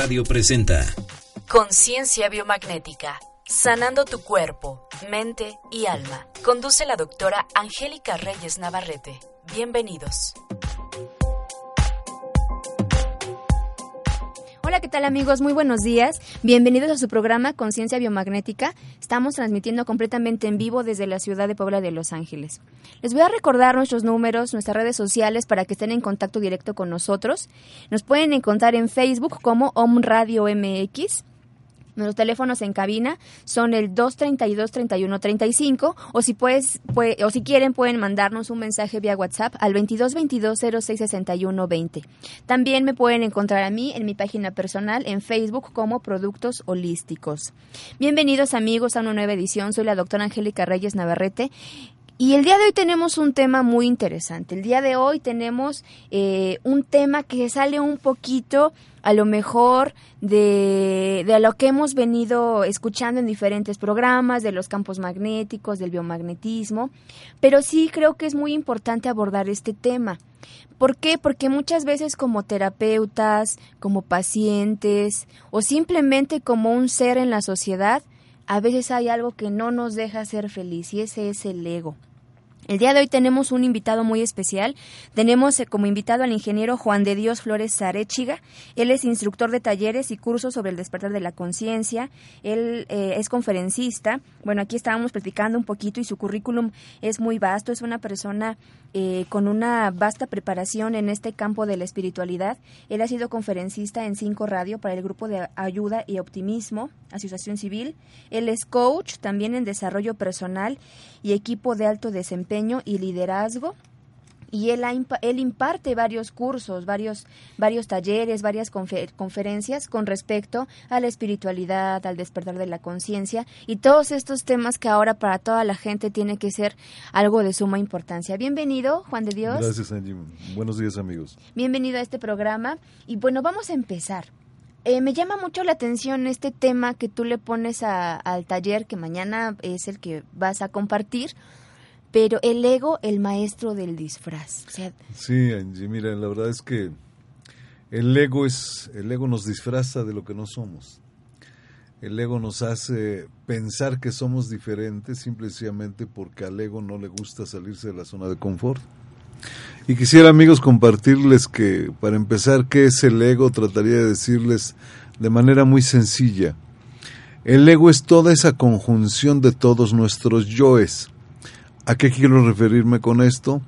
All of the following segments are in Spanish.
Radio presenta Conciencia Biomagnética. Sanando tu cuerpo, mente y alma. Conduce la doctora Angélica Reyes Navarrete. Bienvenidos. Hola, ¿qué tal amigos? Muy buenos días. Bienvenidos a su programa Conciencia Biomagnética. Estamos transmitiendo completamente en vivo desde la ciudad de Puebla de Los Ángeles. Les voy a recordar nuestros números, nuestras redes sociales para que estén en contacto directo con nosotros. Nos pueden encontrar en Facebook como Om Radio MX Nuestros teléfonos en cabina son el 232-3135 o si puedes, o si quieren pueden mandarnos un mensaje vía WhatsApp al 2222-066120. También me pueden encontrar a mí en mi página personal en Facebook como Productos Holísticos. Bienvenidos amigos a una nueva edición. Soy la doctora Angélica Reyes Navarrete y el día de hoy tenemos un tema muy interesante. El día de hoy tenemos eh, un tema que sale un poquito a lo mejor de, de lo que hemos venido escuchando en diferentes programas, de los campos magnéticos, del biomagnetismo, pero sí creo que es muy importante abordar este tema. ¿Por qué? Porque muchas veces como terapeutas, como pacientes o simplemente como un ser en la sociedad, a veces hay algo que no nos deja ser feliz y ese es el ego. El día de hoy tenemos un invitado muy especial. Tenemos eh, como invitado al ingeniero Juan de Dios Flores Zarechiga. Él es instructor de talleres y cursos sobre el despertar de la conciencia. Él eh, es conferencista. Bueno, aquí estábamos platicando un poquito y su currículum es muy vasto. Es una persona eh, con una vasta preparación en este campo de la espiritualidad. Él ha sido conferencista en Cinco Radio para el Grupo de Ayuda y Optimismo, Asociación Civil. Él es coach también en desarrollo personal y equipo de alto desempeño y liderazgo y él, él imparte varios cursos, varios, varios talleres, varias conferencias con respecto a la espiritualidad, al despertar de la conciencia y todos estos temas que ahora para toda la gente tiene que ser algo de suma importancia. Bienvenido, Juan de Dios. Gracias, Angie. Buenos días, amigos. Bienvenido a este programa y bueno, vamos a empezar. Eh, me llama mucho la atención este tema que tú le pones al taller que mañana es el que vas a compartir pero el ego, el maestro del disfraz. sí, Angie, mira, la verdad es que el ego es, el ego nos disfraza de lo que no somos. El ego nos hace pensar que somos diferentes simplemente porque al ego no le gusta salirse de la zona de confort. Y quisiera amigos compartirles que para empezar qué es el ego, trataría de decirles de manera muy sencilla. El ego es toda esa conjunción de todos nuestros yoes ¿A qué quiero referirme con esto?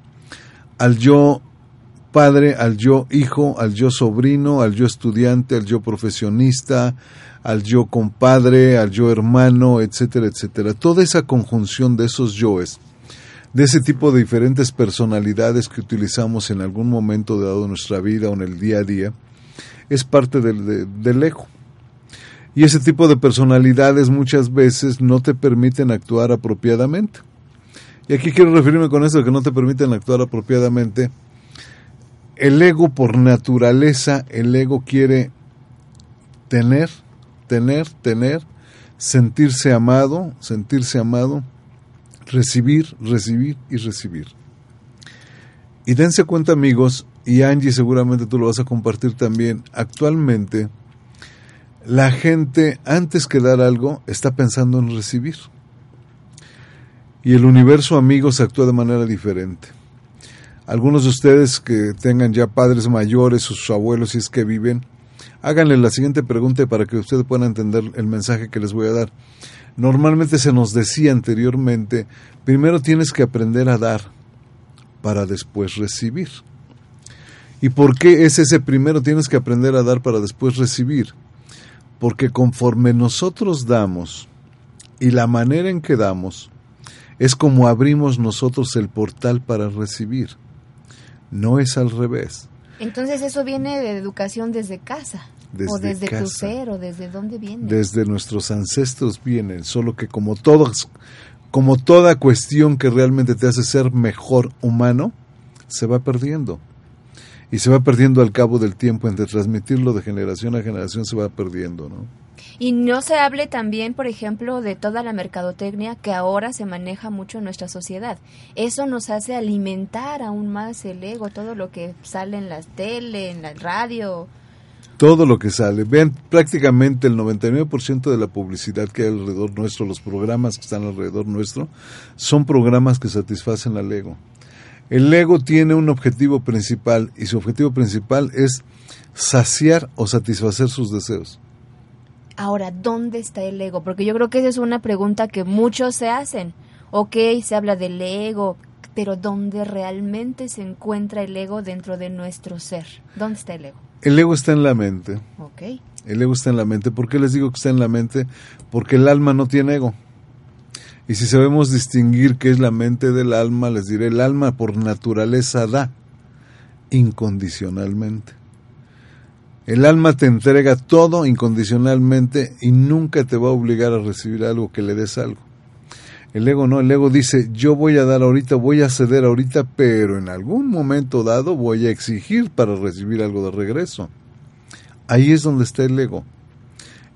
Al yo padre, al yo hijo, al yo sobrino, al yo estudiante, al yo profesionista, al yo compadre, al yo hermano, etcétera, etcétera. Toda esa conjunción de esos yoes, de ese tipo de diferentes personalidades que utilizamos en algún momento dado de nuestra vida o en el día a día, es parte del, del ego. Y ese tipo de personalidades muchas veces no te permiten actuar apropiadamente. Y aquí quiero referirme con eso que no te permiten actuar apropiadamente. El ego por naturaleza, el ego quiere tener, tener, tener, sentirse amado, sentirse amado, recibir, recibir y recibir. Y dense cuenta amigos, y Angie seguramente tú lo vas a compartir también, actualmente la gente antes que dar algo está pensando en recibir. Y el universo amigos actúa de manera diferente. Algunos de ustedes que tengan ya padres mayores, sus abuelos, si es que viven, háganle la siguiente pregunta para que ustedes puedan entender el mensaje que les voy a dar. Normalmente se nos decía anteriormente, primero tienes que aprender a dar para después recibir. ¿Y por qué es ese primero tienes que aprender a dar para después recibir? Porque conforme nosotros damos y la manera en que damos, es como abrimos nosotros el portal para recibir. No es al revés. Entonces eso viene de educación desde casa. o desde tu ser, o desde dónde viene. Desde nuestros ancestros vienen, solo que como todos, como toda cuestión que realmente te hace ser mejor humano, se va perdiendo. Y se va perdiendo al cabo del tiempo, entre transmitirlo de generación a generación se va perdiendo, ¿no? Y no se hable también, por ejemplo, de toda la mercadotecnia que ahora se maneja mucho en nuestra sociedad. Eso nos hace alimentar aún más el ego, todo lo que sale en la tele, en la radio. todo lo que sale. Vean prácticamente el 99% de la publicidad que hay alrededor nuestro, los programas que están alrededor nuestro, son programas que satisfacen al ego. El ego tiene un objetivo principal y su objetivo principal es saciar o satisfacer sus deseos. Ahora, ¿dónde está el ego? Porque yo creo que esa es una pregunta que muchos se hacen. Ok, se habla del ego, pero ¿dónde realmente se encuentra el ego dentro de nuestro ser? ¿Dónde está el ego? El ego está en la mente. Ok. El ego está en la mente. ¿Por qué les digo que está en la mente? Porque el alma no tiene ego. Y si sabemos distinguir qué es la mente del alma, les diré, el alma por naturaleza da incondicionalmente. El alma te entrega todo incondicionalmente y nunca te va a obligar a recibir algo que le des algo. El ego no, el ego dice, yo voy a dar ahorita, voy a ceder ahorita, pero en algún momento dado voy a exigir para recibir algo de regreso. Ahí es donde está el ego,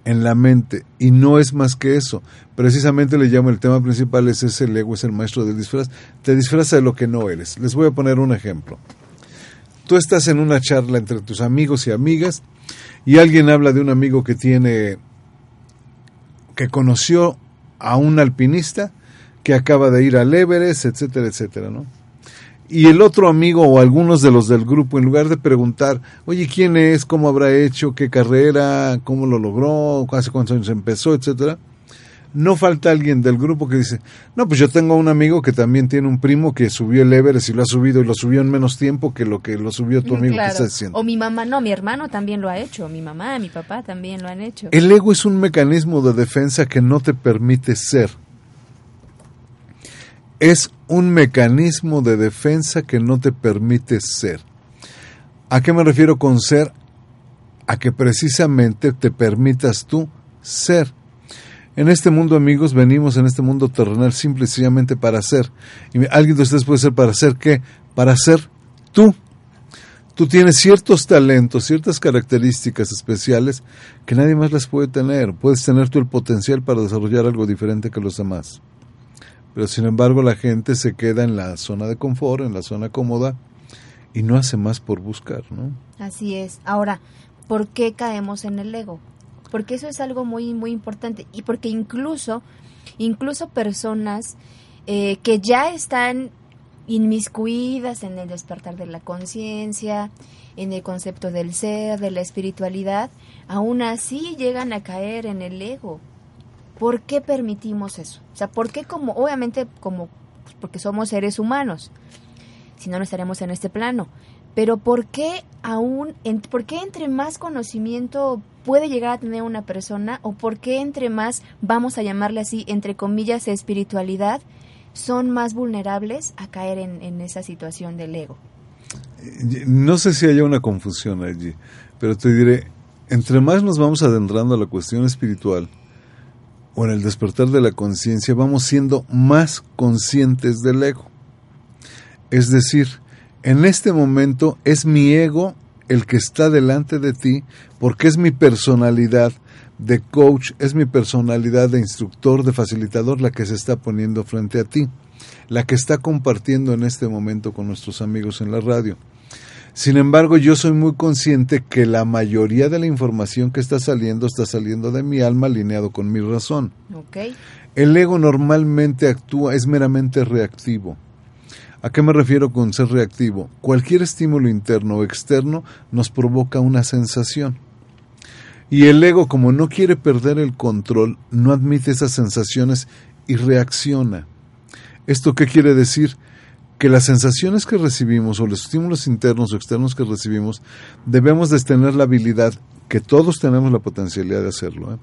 en la mente, y no es más que eso. Precisamente le llamo el tema principal, es ese, el ego es el maestro del disfraz, te disfraza de lo que no eres. Les voy a poner un ejemplo. Tú estás en una charla entre tus amigos y amigas y alguien habla de un amigo que tiene, que conoció a un alpinista que acaba de ir al Everest, etcétera, etcétera, ¿no? Y el otro amigo o algunos de los del grupo, en lugar de preguntar, oye, ¿quién es? ¿Cómo habrá hecho? ¿Qué carrera? ¿Cómo lo logró? ¿Hace cuántos años empezó? Etcétera no falta alguien del grupo que dice, no, pues yo tengo un amigo que también tiene un primo que subió el Everest y lo ha subido y lo subió en menos tiempo que lo que lo subió tu amigo que está diciendo. O mi mamá, no, mi hermano también lo ha hecho, mi mamá, mi papá también lo han hecho. El ego es un mecanismo de defensa que no te permite ser. Es un mecanismo de defensa que no te permite ser. ¿A qué me refiero con ser? A que precisamente te permitas tú ser. En este mundo, amigos, venimos en este mundo terrenal simple y sencillamente para ser. Y alguien de ustedes puede ser para ser qué? Para ser tú. Tú tienes ciertos talentos, ciertas características especiales que nadie más las puede tener. Puedes tener tú el potencial para desarrollar algo diferente que los demás. Pero sin embargo la gente se queda en la zona de confort, en la zona cómoda y no hace más por buscar, ¿no? Así es. Ahora, ¿por qué caemos en el ego? Porque eso es algo muy, muy importante y porque incluso, incluso personas eh, que ya están inmiscuidas en el despertar de la conciencia, en el concepto del ser, de la espiritualidad, aún así llegan a caer en el ego. ¿Por qué permitimos eso? O sea, ¿por qué como, obviamente como, pues, porque somos seres humanos, si no, no estaremos en este plano, pero ¿por qué aún, por qué entre más conocimiento puede llegar a tener una persona o por qué entre más, vamos a llamarle así, entre comillas, espiritualidad, son más vulnerables a caer en, esa situación del ego. No sé si haya una confusión allí, pero te diré, entre más nos vamos adentrando a la cuestión espiritual o en el despertar de la conciencia, vamos siendo más conscientes del ego. Es decir, en este momento es mi ego el que está delante de ti, porque es mi personalidad de coach, es mi personalidad de instructor, de facilitador la que se está poniendo frente a ti, la que está compartiendo en este momento con nuestros amigos en la radio. Sin embargo, yo soy muy consciente que la mayoría de la información que está saliendo está saliendo de mi alma alineado con mi razón. El ego normalmente actúa, es meramente reactivo. ¿A qué me refiero con ser reactivo? Cualquier estímulo interno o externo nos provoca una sensación. Y el ego, como no quiere perder el control, no admite esas sensaciones y reacciona. ¿Esto qué quiere decir? Que las sensaciones que recibimos o los estímulos internos o externos que recibimos debemos de tener la habilidad, que todos tenemos la potencialidad de hacerlo, ¿eh?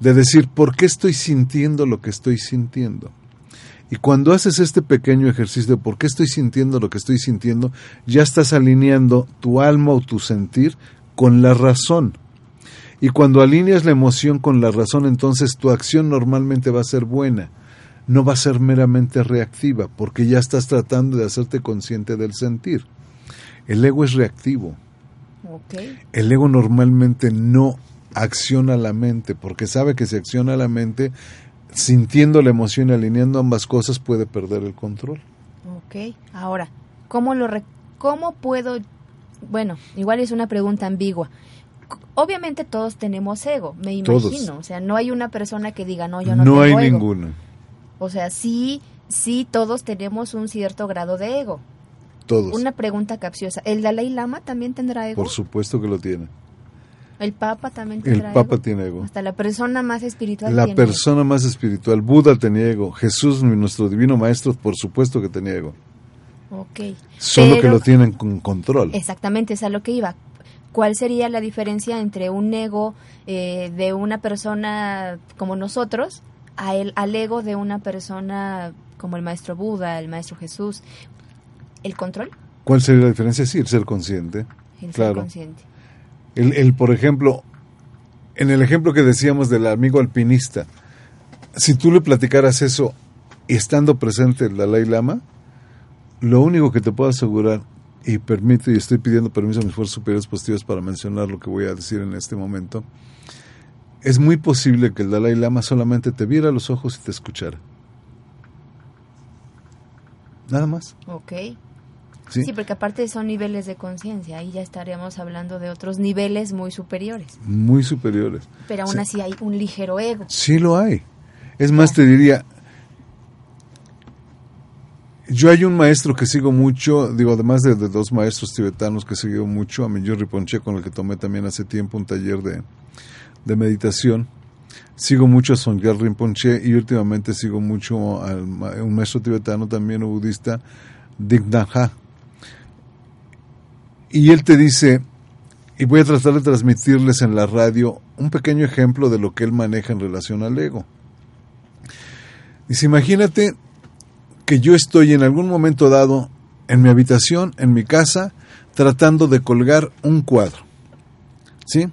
de decir, ¿por qué estoy sintiendo lo que estoy sintiendo? Y cuando haces este pequeño ejercicio de por qué estoy sintiendo lo que estoy sintiendo, ya estás alineando tu alma o tu sentir con la razón. Y cuando alineas la emoción con la razón, entonces tu acción normalmente va a ser buena, no va a ser meramente reactiva, porque ya estás tratando de hacerte consciente del sentir. El ego es reactivo. El ego normalmente no acciona la mente, porque sabe que si acciona la mente, sintiendo la emoción y alineando ambas cosas puede perder el control. Ok, ahora, ¿cómo, lo ¿cómo puedo, bueno, igual es una pregunta ambigua, obviamente todos tenemos ego, me Todos. imagino. O sea, no hay una persona que diga, no, yo no, No, tengo hay ego. ninguno. O sea, sí, sí, todos tenemos un cierto grado de ego. Todos. Una pregunta capciosa. ¿El Dalai Lama también tendrá ego? Por supuesto que lo tiene. ¿El Papa también El tendrá Papa tiene ego. Hasta la persona más espiritual La tiene persona más espiritual, Buda tenía ego, Jesús, nuestro divino maestro, por supuesto que tenía ego. Ok. Solo que lo tienen con control. Exactamente, es a lo que iba. ¿Cuál sería la diferencia entre un ego eh, de una persona como nosotros a el, al ego de una persona como el maestro Buda, el maestro Jesús? ¿El control? ¿Cuál sería la diferencia? Sí, el ser consciente. El ser Claro. consciente. El, el, por ejemplo, en el ejemplo que decíamos del amigo alpinista, si tú le platicaras eso estando presente el Dalai Lama, lo único que te puedo asegurar, y permito, y estoy pidiendo permiso a mis fuerzas superiores positivas para mencionar lo que voy a decir en este momento, es muy posible que el Dalai Lama solamente te viera los ojos y te escuchara. Nada más. Ok. ¿Sí? Sí, porque aparte son niveles de conciencia, ahí ya estaríamos hablando de otros niveles muy superiores. Muy superiores. Pero aún Sí. así hay un ligero ego. Sí lo hay. Es más, te diría, yo hay un maestro que sigo mucho, digo, además de, de dos maestros tibetanos que sigo mucho, a Mingyur Rinpoche, con el que tomé también hace tiempo un taller de, de meditación. Sigo mucho a Songyal Rinpoche y últimamente sigo mucho a un maestro tibetano también, budista, Dignaha. Y él te dice, y voy a tratar de transmitirles en la radio un pequeño ejemplo de lo que él maneja en relación al ego. Dice, imagínate que yo estoy en algún momento dado en mi habitación, en mi casa, tratando de colgar un cuadro. ¿Sí?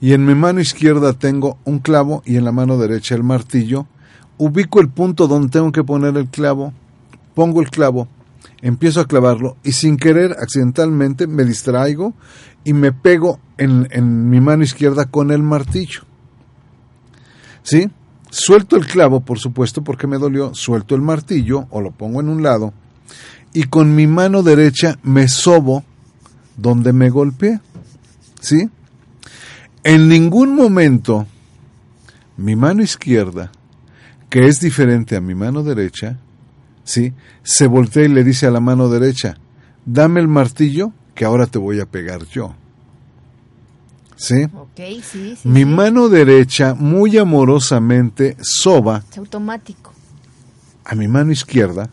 Y en mi mano izquierda tengo un clavo y en la mano derecha el martillo. Ubico el punto donde tengo que poner el clavo, pongo el clavo, empiezo a clavarlo y sin querer, accidentalmente, me distraigo y me pego en, en mi mano izquierda con el martillo. ¿Sí? Suelto el clavo, por supuesto, porque me dolió, suelto el martillo o lo pongo en un lado y con mi mano derecha me sobo donde me golpeé. ¿Sí? En ningún momento mi mano izquierda, que es diferente a mi mano derecha, ¿sí? se voltea y le dice a la mano derecha, dame el martillo que ahora te voy a pegar yo. ¿Sí? Sí, sí. Mi sí. mano derecha muy amorosamente soba Es automático. a mi mano izquierda,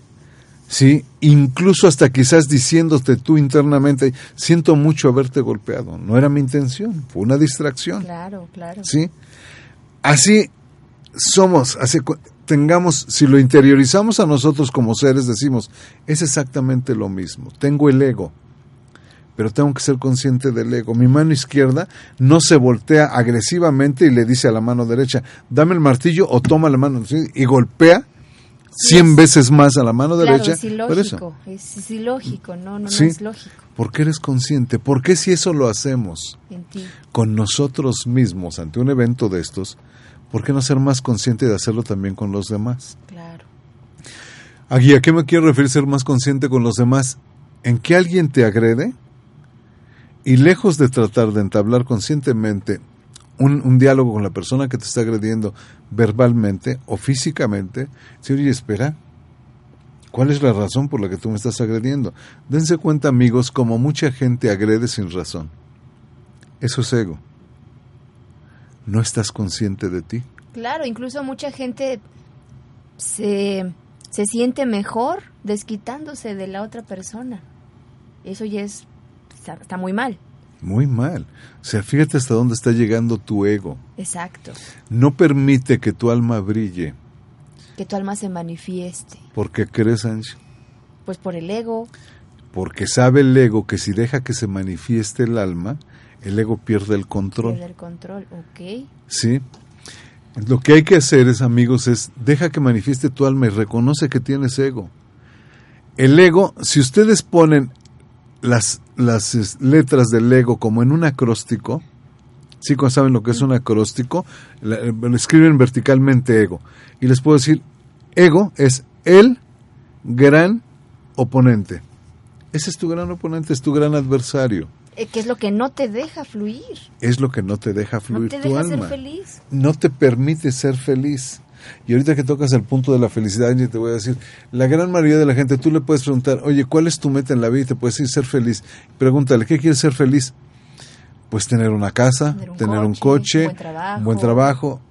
¿sí? Incluso hasta quizás diciéndote tú internamente, siento mucho haberte golpeado. No era mi intención, fue una distracción. Claro, claro. ¿Sí? Así somos, así tengamos, si lo interiorizamos a nosotros como seres, decimos, es exactamente lo mismo. Tengo el ego, pero tengo que ser consciente del ego. Mi mano izquierda no se voltea agresivamente y le dice a la mano derecha, dame el martillo o toma la mano ¿sí? y golpea cien es- veces más a la mano Claro, derecha. es por eso. ilógico. Es, ilógico, no, no, Sí. no es lógico Porque eres consciente. ¿Por qué si eso lo hacemos en ti. con nosotros mismos ante un evento de estos, ¿por qué no ser más consciente de hacerlo también con los demás? Claro. Aquí, ¿a qué me quiero referir ser más consciente con los demás? En que alguien te agrede y lejos de tratar de entablar conscientemente un, un diálogo con la persona que te está agrediendo verbalmente o físicamente, si oye, espera, ¿cuál es la razón por la que tú me estás agrediendo? Dense cuenta, amigos, como mucha gente agrede sin razón. Eso es ego. No estás consciente de ti. Claro, incluso mucha gente se, se siente mejor desquitándose de la otra persona. Eso ya es, está, está muy mal. Muy mal. O sea, fíjate hasta dónde está llegando tu ego. Exacto. No permite que tu alma brille. Que tu alma se manifieste. porque crees, Angie? Pues por el ego. Porque sabe el ego que si deja que se manifieste el alma, el ego pierde el control. Pierde el control. Ok. ¿Sí? Lo que hay que hacer es, amigos, es deja que manifieste tu alma y reconoce que tienes ego. El ego, si ustedes ponen las, las letras del ego como en un acróstico, ¿sí saben lo que es un acróstico? Lo escriben verticalmente ego. Y les puedo decir, ego es el gran oponente. Ese es tu gran oponente, es tu gran adversario. Eh, ¿Qué es lo que no te deja fluir? Es lo que no te deja fluir no te tu deja alma. ser feliz. No te permite ser feliz. Y ahorita que tocas el punto de la felicidad, Angie, te voy a decir, la gran mayoría de la gente, tú le puedes preguntar, oye, ¿cuál es tu meta en la vida? Y te puedes decir, ser feliz. Pregúntale, ¿qué quieres ser feliz? Pues tener una casa, Tener un tener un coche, un buen trabajo. un buen trabajo.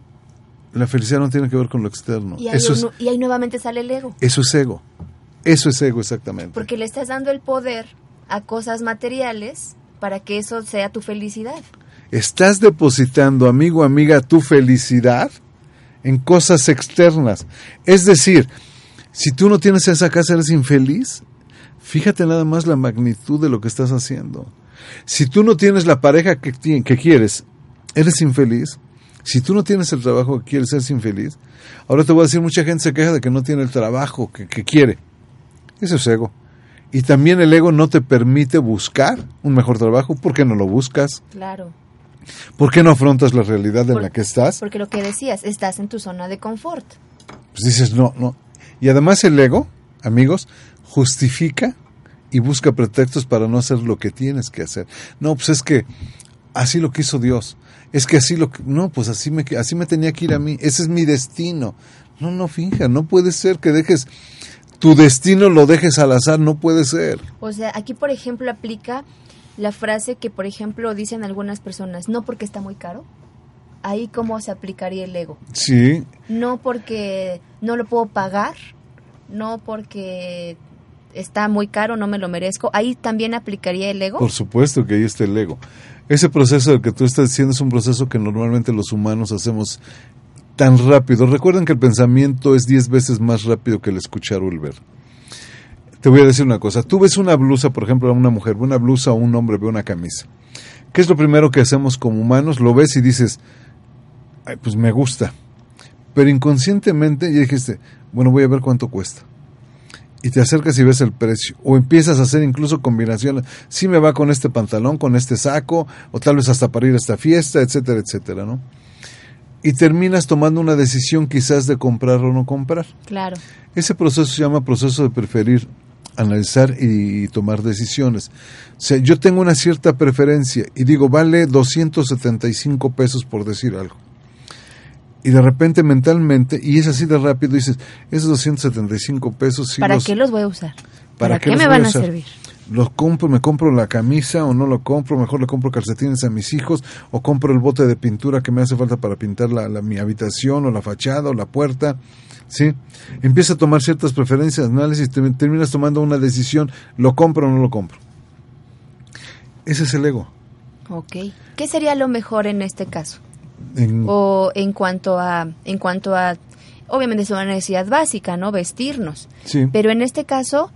La felicidad no tiene que ver con lo externo. Y ahí, Eso es, y ahí nuevamente sale el ego. eso es ego. Eso es ego, exactamente. Porque le estás dando el poder a cosas materiales para que eso sea tu felicidad. Estás depositando, amigo, amiga, tu felicidad en cosas externas. Es decir, si tú no tienes esa casa, eres infeliz. Fíjate nada más la magnitud de lo que estás haciendo. Si tú no tienes la pareja que, que quieres, eres infeliz. Si tú no tienes el trabajo que quieres, eres infeliz. Ahora te voy a decir, mucha gente se queja de que no tiene el trabajo que, que quiere. Eso es ego. Y también el ego no te permite buscar un mejor trabajo. ¿Por qué no lo buscas? Claro. ¿Por qué no afrontas la realidad en la que estás? Porque lo que decías, estás en tu zona de confort. Pues dices, no, no. Y además el ego, amigos, justifica y busca pretextos para no hacer lo que tienes que hacer. No, pues es que así lo quiso Dios. Es que así lo que... No, pues así me, así me tenía que ir a mí. Ese es mi destino. No, no, finja. No puede ser que dejes... Tu destino lo dejes al azar. No puede ser. O sea, aquí, por ejemplo, aplica la frase que, por ejemplo, dicen algunas personas, no porque está muy caro. Ahí cómo se aplicaría el ego. Sí, No porque no lo puedo pagar, no porque está muy caro, no me lo merezco. Ahí también aplicaría el ego. Por supuesto que ahí está el ego. Ese proceso del que tú estás diciendo es un proceso que normalmente los humanos hacemos tan rápido. Recuerden que el pensamiento es 10 veces más rápido que el escuchar o el ver. Te voy a decir una cosa. Tú ves una blusa, por ejemplo, a una mujer, ve una blusa o un hombre ve una camisa. ¿Qué es lo primero que hacemos como humanos? Lo ves y dices, Ay, pues me gusta. Pero inconscientemente ya dijiste, bueno, voy a ver cuánto cuesta y te acercas y ves el precio. O empiezas a hacer incluso combinaciones. Si me va con este pantalón, con este saco, o tal vez hasta para ir a esta fiesta, etcétera, etcétera, ¿no? Y terminas tomando una decisión quizás de comprar o no comprar. Claro. Ese proceso se llama proceso de preferir, analizar y tomar decisiones. O sea, yo tengo una cierta preferencia y digo, vale 275 pesos por decir algo. Y de repente mentalmente, y es así de rápido, dices, esos 275 pesos sí ¿Para los- qué los voy a usar? ¿Para, qué me a van a servir? Los compro, me compro la camisa o no lo compro, mejor le compro calcetines a mis hijos o compro el bote de pintura que me hace falta para pintar la, la- mi habitación o la fachada o la puerta, ¿sí? Empieza a tomar ciertas preferencias, análisis, te- terminas tomando una decisión, lo compro o no lo compro. Ese es el ego. Ok. ¿Qué sería lo mejor en este caso? En- O en cuanto a, en cuanto a, obviamente es una necesidad básica, ¿no? Vestirnos. sí. Pero en este caso,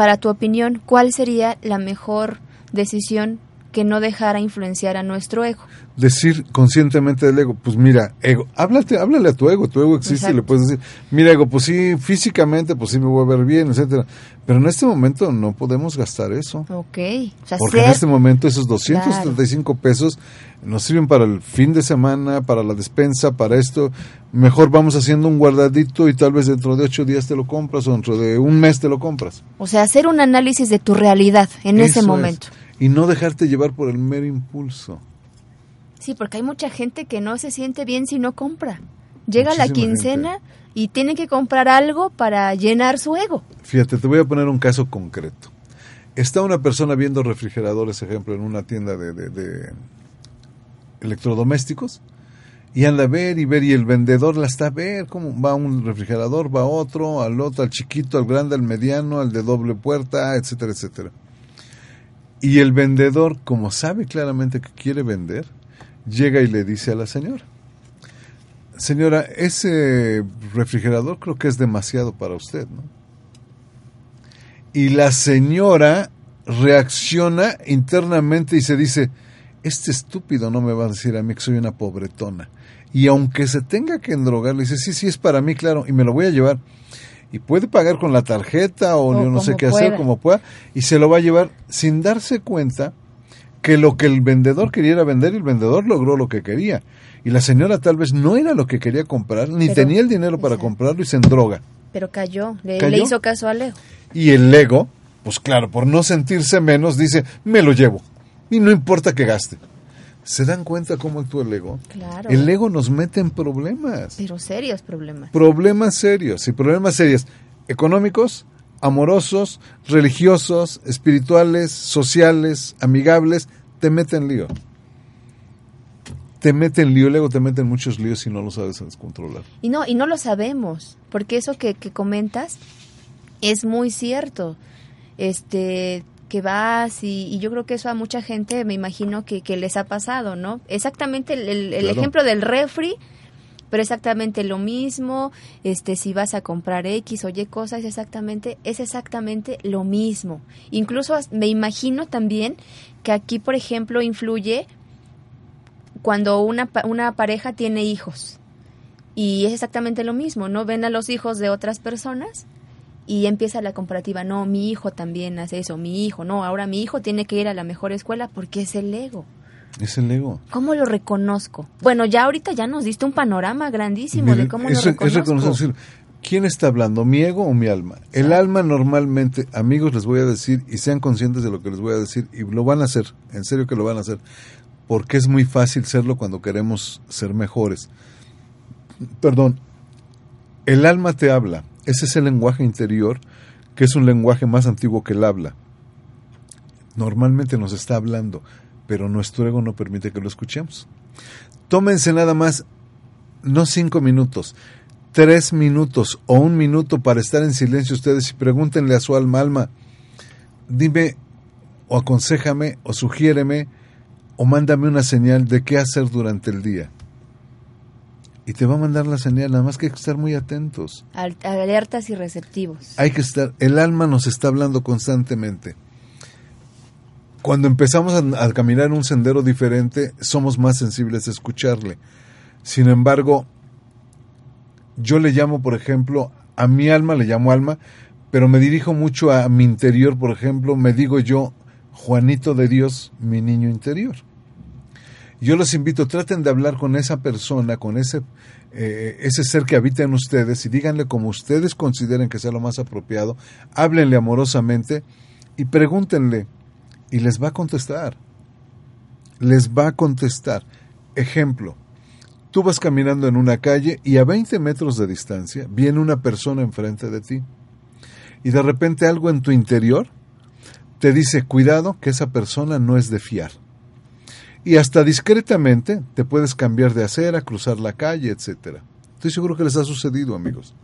para tu opinión, ¿cuál sería la mejor decisión que no dejara influenciar a nuestro ego? decir conscientemente del ego, pues mira, ego, háblate, háblale a tu ego, tu ego existe y le puedes decir, mira ego, pues sí, físicamente, pues sí me voy a ver bien, etcétera, pero en este momento no podemos gastar eso, Ok. O sea, porque en este momento esos 275 pesos nos sirven para el fin de semana, para la despensa, para esto, mejor vamos haciendo un guardadito y tal vez dentro de ocho días te lo compras o dentro de un mes te lo compras. o sea, hacer un análisis de tu realidad en Eso ese es. Y no dejarte llevar por el mero impulso. Sí, porque hay mucha gente que no se siente bien si no compra. Llega la quincena y tiene que comprar algo para llenar su ego. Fíjate, te voy a poner un caso concreto. Está una persona viendo refrigeradores, ejemplo, en una tienda de, de- de electrodomésticos y anda a ver y ver y el vendedor la está a ver cómo va un refrigerador, va otro, al otro, al chiquito, al grande, al mediano, al de doble puerta, etcétera, etcétera. Y el vendedor, como sabe claramente que quiere vender, llega y le dice a la señora, señora, ese refrigerador creo que es demasiado para usted, ¿no? Y la señora reacciona internamente y se dice, este estúpido no me va a decir a mí que soy una pobretona. Y aunque se tenga que endrogar, le dice, sí, sí, es para mí, claro, y me lo voy a llevar. Y puede pagar con la tarjeta o, no sé qué hacer, como pueda, y se lo va a llevar sin darse cuenta que lo que el vendedor quería era vender y el vendedor logró lo que quería. Y la señora tal vez no era lo que quería comprar, ni Pero- tenía el dinero para exacto. comprarlo y se endroga. Pero cayó, le, ¿Cayó? le hizo caso al ego. Y el ego, pues claro, por no sentirse menos, dice, me lo llevo. y no importa que gaste. ¿Se dan cuenta cómo actúa el ego? Claro. El ego nos mete en problemas. Pero serios problemas. Problemas serios, y problemas serios económicos, amorosos, religiosos, espirituales, sociales, amigables, te meten lío. Te meten lío, el ego te mete en muchos líos y no lo sabes descontrolar. Y no, y no lo sabemos, porque eso que, que comentas es muy cierto. Este, que vas y, y, yo creo que eso a mucha gente me imagino que, que les ha pasado, ¿no? Exactamente el, el, el Claro. ejemplo del refri, pero exactamente lo mismo, este si vas a comprar X o Y cosas, exactamente es exactamente lo mismo. Incluso me imagino también que aquí, por ejemplo, influye cuando una, una pareja tiene hijos. Y es exactamente lo mismo, ¿no? Ven a los hijos de otras personas y empieza la comparativa. No, mi hijo también hace eso, mi hijo, no, ahora mi hijo tiene que ir a la mejor escuela porque es el ego. Es el ego. ¿Cómo lo reconozco? Bueno, ya ahorita ya nos diste un panorama grandísimo de cómo es, lo es reconozco. reconocer, decir, ¿quién está hablando, mi ego o mi alma? El alma normalmente, amigos, les voy a decir, y sean conscientes de lo que les voy a decir, y lo van a hacer, en serio que lo van a hacer, porque es muy fácil serlo cuando queremos ser mejores. Perdón, el alma te habla, ese es el lenguaje interior, que es un lenguaje más antiguo que el habla. Normalmente nos está hablando, pero nuestro ego no permite que lo escuchemos. Tómense nada más no cinco minutos, tres minutos o un minuto para estar en silencio ustedes y pregúntenle a su alma, alma, dime o aconsejame o sugiéreme o mándame una señal de qué hacer durante el día. Y te va a mandar la señal, nada más que hay que estar muy atentos. Al- alertas y receptivos. Hay que estar, el alma nos está hablando constantemente. Cuando empezamos a, a caminar en un sendero diferente, somos más sensibles a escucharle. Sin embargo, yo le llamo, por ejemplo, a mi alma, le llamo alma, pero me dirijo mucho a mi interior, por ejemplo, me digo yo, Juanito de Dios, mi niño interior. Yo los invito, traten de hablar con esa persona, con ese, eh, ese ser que habita en ustedes y díganle como ustedes consideren que sea lo más apropiado, háblenle amorosamente y pregúntenle y les va a contestar. Les va a contestar. Ejemplo, tú vas caminando en una calle y a 20 metros de distancia viene una persona enfrente de ti y de repente algo en tu interior te dice, cuidado que esa persona no es de fiar y hasta discretamente te puedes cambiar de acera, cruzar la calle, etcétera. Estoy seguro que les ha sucedido, amigos.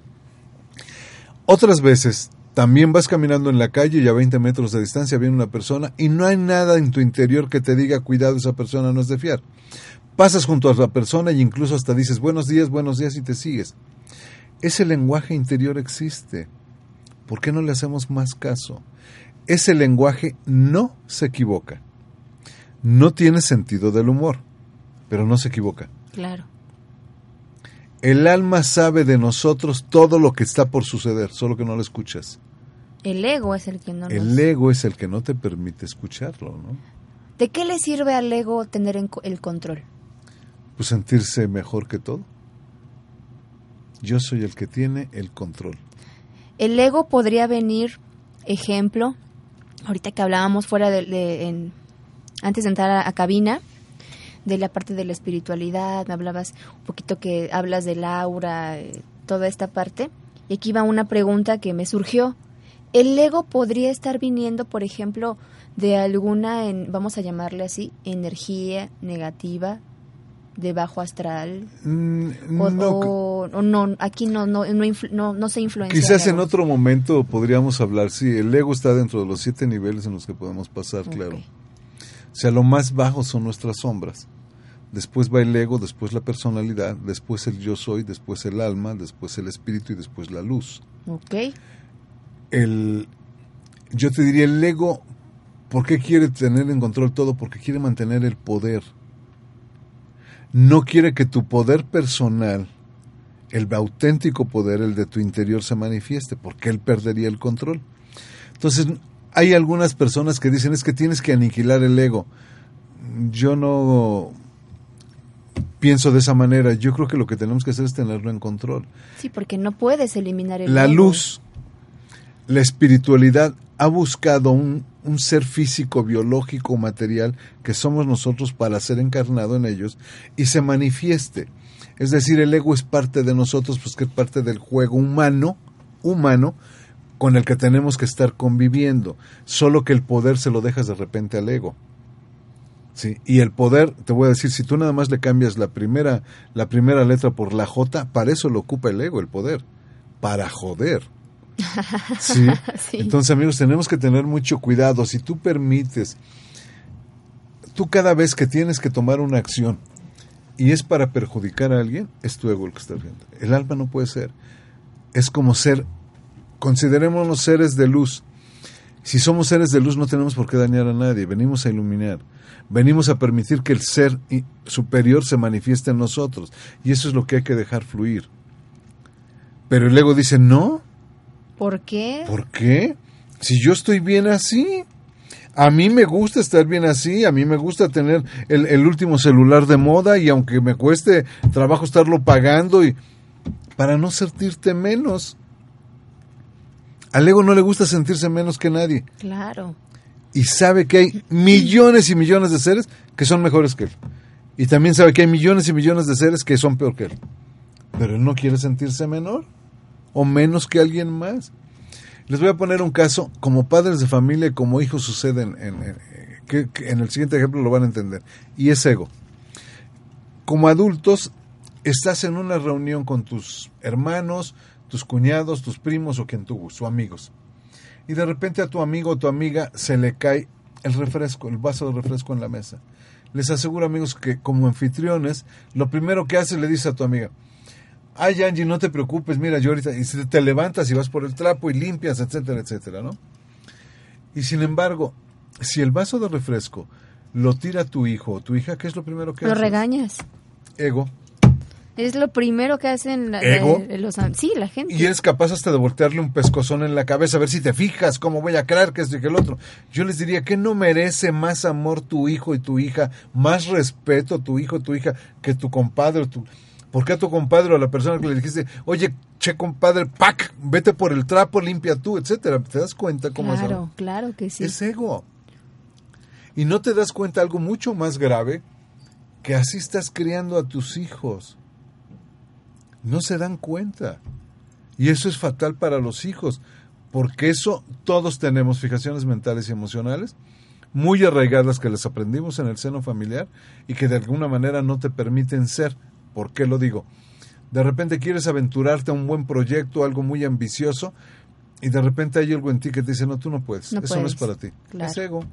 Otras veces también vas caminando en la calle y a 20 metros de distancia viene una persona y no hay nada en tu interior que te diga cuidado, esa persona no es de fiar. Pasas junto a la persona y incluso hasta dices buenos días, buenos días y te sigues. Ese lenguaje interior existe. ¿Por qué no le hacemos más caso? Ese lenguaje no se equivoca no tiene sentido del humor, pero no se equivoca. Claro. El alma sabe de nosotros todo lo que está por suceder, solo que no lo escuchas. El ego es el que no nos... El ego es el que no te permite escucharlo, ¿no? ¿De qué le sirve al ego tener el control? Pues sentirse mejor que todo. Yo soy el que tiene el control. El ego podría venir, ejemplo, ahorita que hablábamos fuera de, de- en- antes de entrar a, a cabina, de la parte de la espiritualidad, me hablabas un poquito que hablas del aura, eh, toda esta parte, y aquí va una pregunta que me surgió. ¿El ego podría estar viniendo, por ejemplo, de alguna, en, vamos a llamarle así, energía negativa, de bajo astral? Mm, O no, o- o no, aquí no, no, no, no, no se influencia. quizás en otro momento podríamos hablar, sí, el ego está dentro de los siete niveles en los que podemos pasar, claro. O sea, lo más bajo son nuestras sombras. Después va el ego, después la personalidad, después el yo soy, después el alma, después el espíritu y después la luz. Ok. El, yo te diría, el ego, ¿por qué quiere tener en control todo? Porque quiere mantener el poder. No quiere que tu poder personal, el auténtico poder, el de tu interior, se manifieste, porque él perdería el control. Entonces, hay algunas personas que dicen es que tienes que aniquilar el ego. Yo no pienso de esa manera. Yo creo que lo que tenemos que hacer es tenerlo en control. Sí, porque no puedes eliminar el La ego. luz, la espiritualidad ha buscado un, un ser físico, biológico, material que somos nosotros para ser encarnado en ellos y se manifieste. Es decir, el ego es parte de nosotros, pues que es parte del juego humano, humano, con el que tenemos que estar conviviendo. Solo que el poder se lo dejas de repente al ego. Sí, y el poder, te voy a decir, si tú nada más le cambias la primera, la primera letra por la J, para eso lo ocupa el ego, el poder, para joder. ¿Sí? Entonces, amigos, tenemos que tener mucho cuidado. Si tú permites, tú cada vez que tienes que tomar una acción y es para perjudicar a alguien, es tu ego el que está viendo. El alma no puede ser. Es como ser, considerémonos seres de luz. Si somos seres de luz no tenemos por qué dañar a nadie, venimos a iluminar. Venimos a permitir que el ser superior se manifieste en nosotros. Y eso es lo que hay que dejar fluir. Pero el ego dice, no. ¿Por qué? ¿Por qué? Si yo estoy bien así. A mí me gusta estar bien así, a mí me gusta tener el, el último celular de moda y aunque me cueste trabajo estarlo pagando y para no sentirte menos. Al ego no le gusta sentirse menos que nadie. Claro y sabe que hay millones y millones de seres que son mejores que él. Y también sabe que hay millones y millones de seres que son peor que él. Pero él no quiere sentirse menor o menos que alguien más. Les voy a poner un caso, como padres de familia y como hijos suceden, en, que, en el siguiente ejemplo lo van a entender, y es ego. Como adultos, estás en una reunión con tus hermanos, tus cuñados, tus primos o quien tú gustes, o amigos y de repente a tu amigo o tu amiga se le cae el refresco, el vaso de refresco en la mesa. Les aseguro, amigos, que como anfitriones, lo primero que hace le dice a tu amiga, ay Angie, no te preocupes, mira, yo ahorita, y te levantas y vas por el trapo y limpias, etcétera, etcétera, ¿no? Y sin embargo, si el vaso de refresco lo tira tu hijo o tu hija, ¿qué es lo primero que hace? Lo regañas. Ego. Es lo primero que hacen la, los, sí, la gente. Y eres capaz hasta de voltearle un pescozón en la cabeza a ver si te fijas cómo voy a creer que esto y que el otro. Yo les diría que no merece más amor tu hijo y tu hija, más respeto tu hijo y tu hija que tu compadre o tu... ¿Por qué a tu compadre o a la persona que le dijiste, oye, che compadre, pac, vete por el trapo, limpia tú, etcétera? ¿Te das cuenta cómo es? Claro, claro que sí. Es ego. Y no te das cuenta algo mucho más grave, que así estás criando a tus hijos no se dan cuenta. Y eso es fatal para los hijos, porque eso todos tenemos fijaciones mentales y emocionales muy arraigadas que les aprendimos en el seno familiar y que de alguna manera no te permiten ser. ¿Por qué lo digo? De repente quieres aventurarte a un buen proyecto, algo muy ambicioso, y de repente hay algo en ti que te dice, no, tú no puedes, eso no es para ti. Es ego.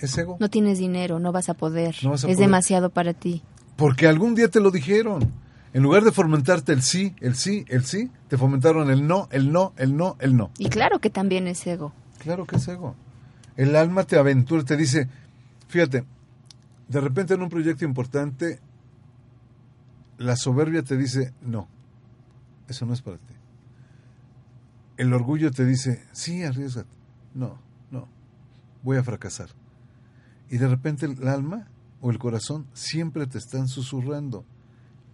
Es ego. No tienes dinero, no vas a poder. es demasiado para ti. Porque algún día te lo dijeron. En lugar de fomentarte el sí, el sí, el sí, te fomentaron el no, el no, el no, el no. Y claro que también es ego. Claro que es ego. El alma te aventura, te dice, fíjate, de repente en un proyecto importante, la soberbia te dice, no, eso no es para ti. El orgullo te dice, sí, arriesgate. No, no, voy a fracasar. Y de repente el alma o el corazón siempre te están susurrando,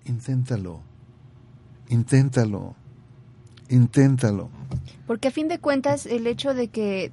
inténtalo, inténtalo, inténtalo. Porque a fin de cuentas el hecho de que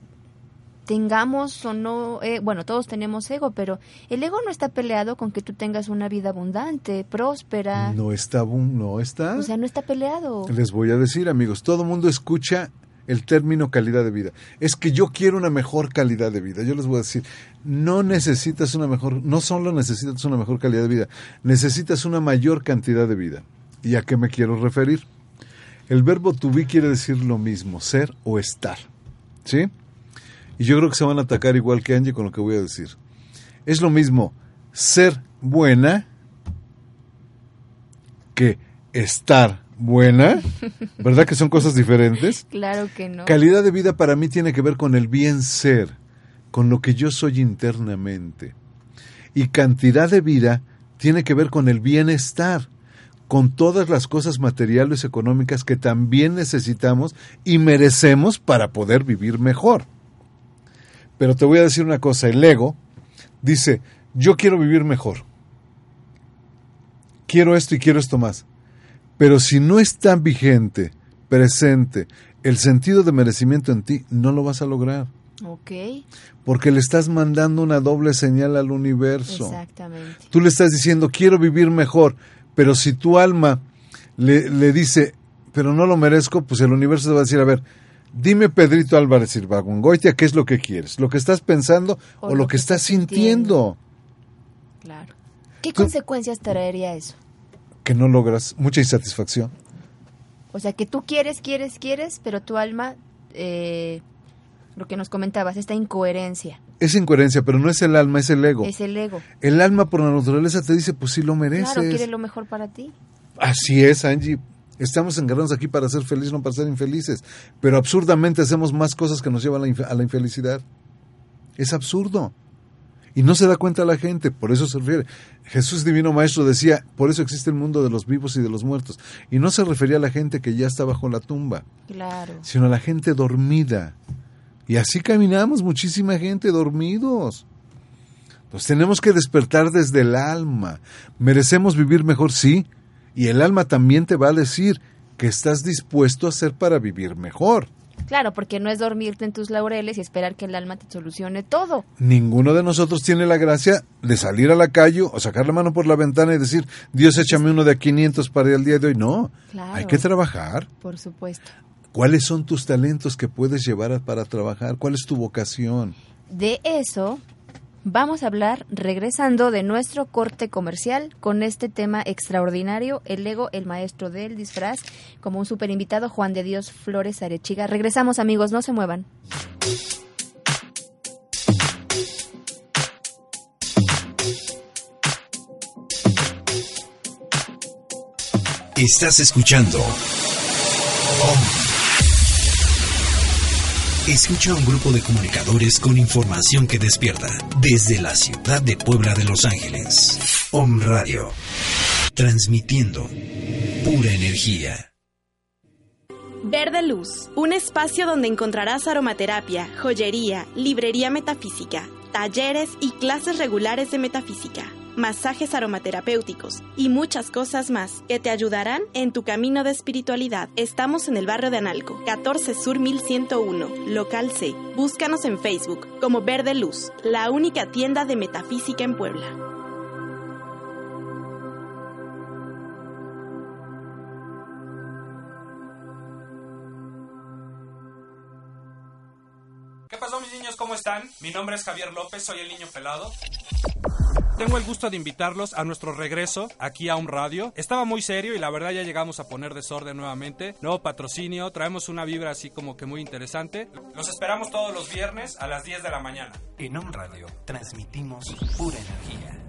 tengamos o no, eh, bueno, todos tenemos ego, pero el ego no está peleado con que tú tengas una vida abundante, próspera. No está, no está. O sea, no está peleado. Les voy a decir, amigos, todo mundo escucha el término calidad de vida. Es que yo quiero una mejor calidad de vida. Yo les voy a decir, no necesitas una mejor, no solo necesitas una mejor calidad de vida, necesitas una mayor cantidad de vida. ¿Y a qué me quiero referir? El verbo to be quiere decir lo mismo, ser o estar. ¿Sí? Y yo creo que se van a atacar igual que Angie con lo que voy a decir. Es lo mismo ser buena que estar buena, ¿verdad que son cosas diferentes? Claro que no. Calidad de vida para mí tiene que ver con el bien ser, con lo que yo soy internamente. Y cantidad de vida tiene que ver con el bienestar, con todas las cosas materiales y económicas que también necesitamos y merecemos para poder vivir mejor. Pero te voy a decir una cosa, el ego dice, yo quiero vivir mejor. Quiero esto y quiero esto más. Pero si no está vigente, presente, el sentido de merecimiento en ti, no lo vas a lograr. Ok. Porque le estás mandando una doble señal al universo. Exactamente. Tú le estás diciendo, quiero vivir mejor, pero si tu alma le, le dice, pero no lo merezco, pues el universo te va a decir, a ver, dime Pedrito Álvarez Irbagongoitia, ¿qué es lo que quieres? ¿Lo que estás pensando o, lo, que, estás sintiendo? Claro. ¿Qué Tú- consecuencias traería eso? Que no logras mucha insatisfacción. O sea, que tú quieres, quieres, quieres, pero tu alma, eh, lo que nos comentabas, esta incoherencia, Es incoherencia, pero no es el alma, es el ego. es el ego. El alma por la naturaleza te dice, pues sí lo mereces. Claro, quiere lo mejor para ti. Así es, Angie. Estamos encarnados aquí para ser felices, no para ser infelices. Pero absurdamente hacemos más cosas que nos llevan a la, infe- a la infelicidad. Es absurdo. Y no se da cuenta la gente, por eso se refiere. Jesús Divino Maestro decía, por eso existe el mundo de los vivos y de los muertos. Y no se refería a la gente que ya está bajo la tumba, Claro. sino a la gente dormida. Y así caminamos muchísima gente dormidos. Nos tenemos que despertar desde el alma. ¿Merecemos vivir mejor? Sí. Y el alma también te va a decir que estás dispuesto a hacer para vivir mejor. Claro, porque no es dormirte en tus laureles y esperar que el alma te solucione todo. Ninguno de nosotros tiene la gracia de salir a la calle o sacar la mano por la ventana y decir, Dios, échame uno de a 500 para el día de hoy. No, Claro. hay que trabajar. Por supuesto. ¿Cuáles son tus talentos que puedes llevar para trabajar? ¿Cuál es tu vocación? De eso vamos a hablar regresando de nuestro corte comercial con este tema extraordinario, el ego, el maestro del disfraz, como un super invitado Juan de Dios Flores Arechiga. Regresamos amigos, no se muevan. Estás escuchando. Escucha a un grupo de comunicadores con información que despierta desde la ciudad de Puebla de Los Ángeles. OM Radio. Transmitiendo pura energía. Verde Luz, un espacio donde encontrarás aromaterapia, joyería, librería metafísica, talleres y clases regulares de metafísica, masajes aromaterapéuticos y muchas cosas más que te ayudarán en tu camino de espiritualidad. Estamos en el barrio de Analco, 14 Sur 1101, local C. Búscanos en Facebook como Verde Luz, la única tienda de metafísica en Puebla. ¿Qué pasó mis niños? ¿Cómo están? Mi nombre es Javier López, soy el niño pelado. Tengo el gusto de invitarlos a nuestro regreso aquí a un radio. Estaba muy serio y la verdad ya llegamos a poner desorden nuevamente. Nuevo patrocinio, traemos una vibra así como que muy interesante. Los esperamos todos los viernes a las 10 de la mañana. En OM Radio transmitimos pura energía.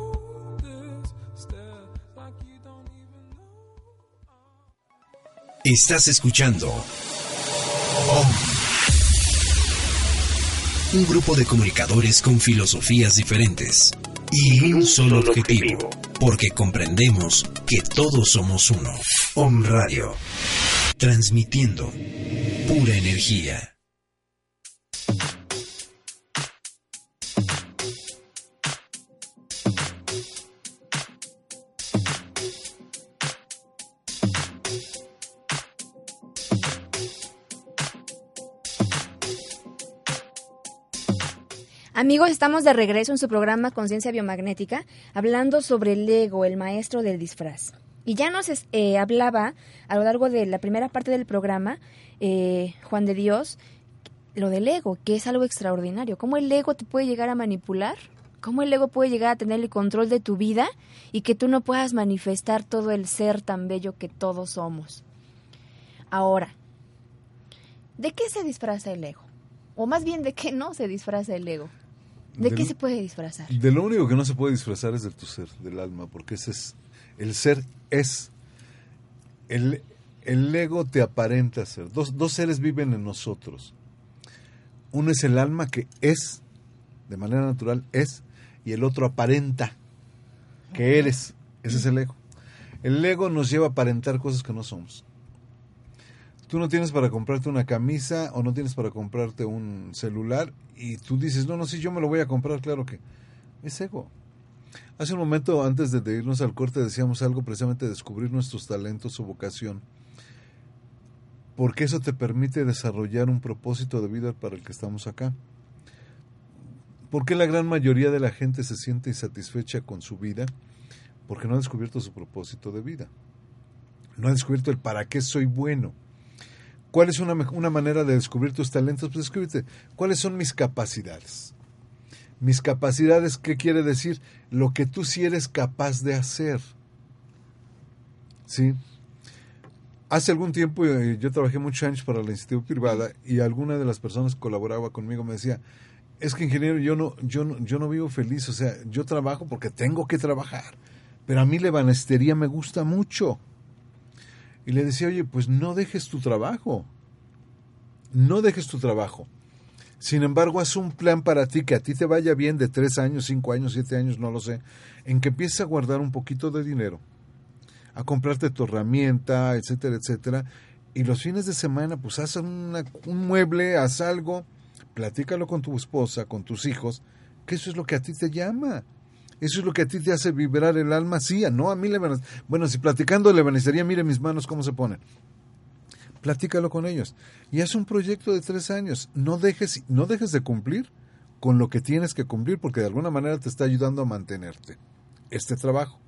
Estás escuchando OM. Un grupo de comunicadores con filosofías diferentes y un solo objetivo, porque comprendemos que todos somos uno. OM Radio, transmitiendo pura energía. Amigos, estamos de regreso en su programa Conciencia Biomagnética, hablando sobre el ego, el maestro del disfraz. Y ya nos eh, hablaba a lo largo de la primera parte del programa, eh, Juan de Dios, lo del ego, que es algo extraordinario. ¿Cómo el ego te puede llegar a manipular? ¿Cómo el ego puede llegar a tener el control de tu vida y que tú no puedas manifestar todo el ser tan bello que todos somos? Ahora, ¿de qué se disfraza el ego? O más bien, ¿de qué no se disfraza el ego? ¿De, de qué se puede disfrazar? De lo único que no se puede disfrazar es de tu ser, del alma, porque ese es, el ser es, el, el ego te aparenta ser. Dos, dos seres viven en nosotros. Uno es el alma que es, de manera natural es, y el otro aparenta que eres. Ese es el ego. El ego nos lleva a aparentar cosas que no somos. Tú no tienes para comprarte una camisa o no tienes para comprarte un celular y tú dices, no, no, sí, yo me lo voy a comprar, claro que es ego. Hace un momento, antes de, irnos al corte, decíamos algo precisamente de descubrir nuestros talentos o vocación, porque eso te permite desarrollar un propósito de vida para el que estamos acá. ¿Por qué la gran mayoría de la gente se siente insatisfecha con su vida? Porque no ha descubierto su propósito de vida. No ha descubierto el para qué soy bueno. ¿Cuál es una, una manera de descubrir tus talentos? Pues descúbrete cuáles son mis capacidades. Mis capacidades, ¿qué quiere decir? Lo que tú sí eres capaz de hacer. ¿Sí? Hace algún tiempo eh, yo trabajé muchos años para la institución privada y alguna de las personas que colaboraba conmigo me decía, es que ingeniero, yo no, yo no, yo no vivo feliz, o sea, yo trabajo porque tengo que trabajar, pero a mí la ebanistería me gusta mucho. Y le decía, oye, pues no dejes tu trabajo, no dejes tu trabajo. Sin embargo, haz un plan para ti, que a ti te vaya bien de tres años, cinco años, siete años, no lo sé, en que empieces a guardar un poquito de dinero, a comprarte tu herramienta, etcétera, etcétera, y los fines de semana, pues haz una- un mueble, haz algo, platícalo con tu esposa, con tus hijos, que eso es lo que a ti te llama. Eso es lo que a ti te hace vibrar el alma, sí, no a mí le van Bueno, si platicando le vanecería, mire mis manos cómo se ponen. Platícalo con ellos. Y haz un proyecto de tres años. No dejes, no dejes de cumplir con lo que tienes que cumplir, porque de alguna manera te está ayudando a mantenerte este trabajo.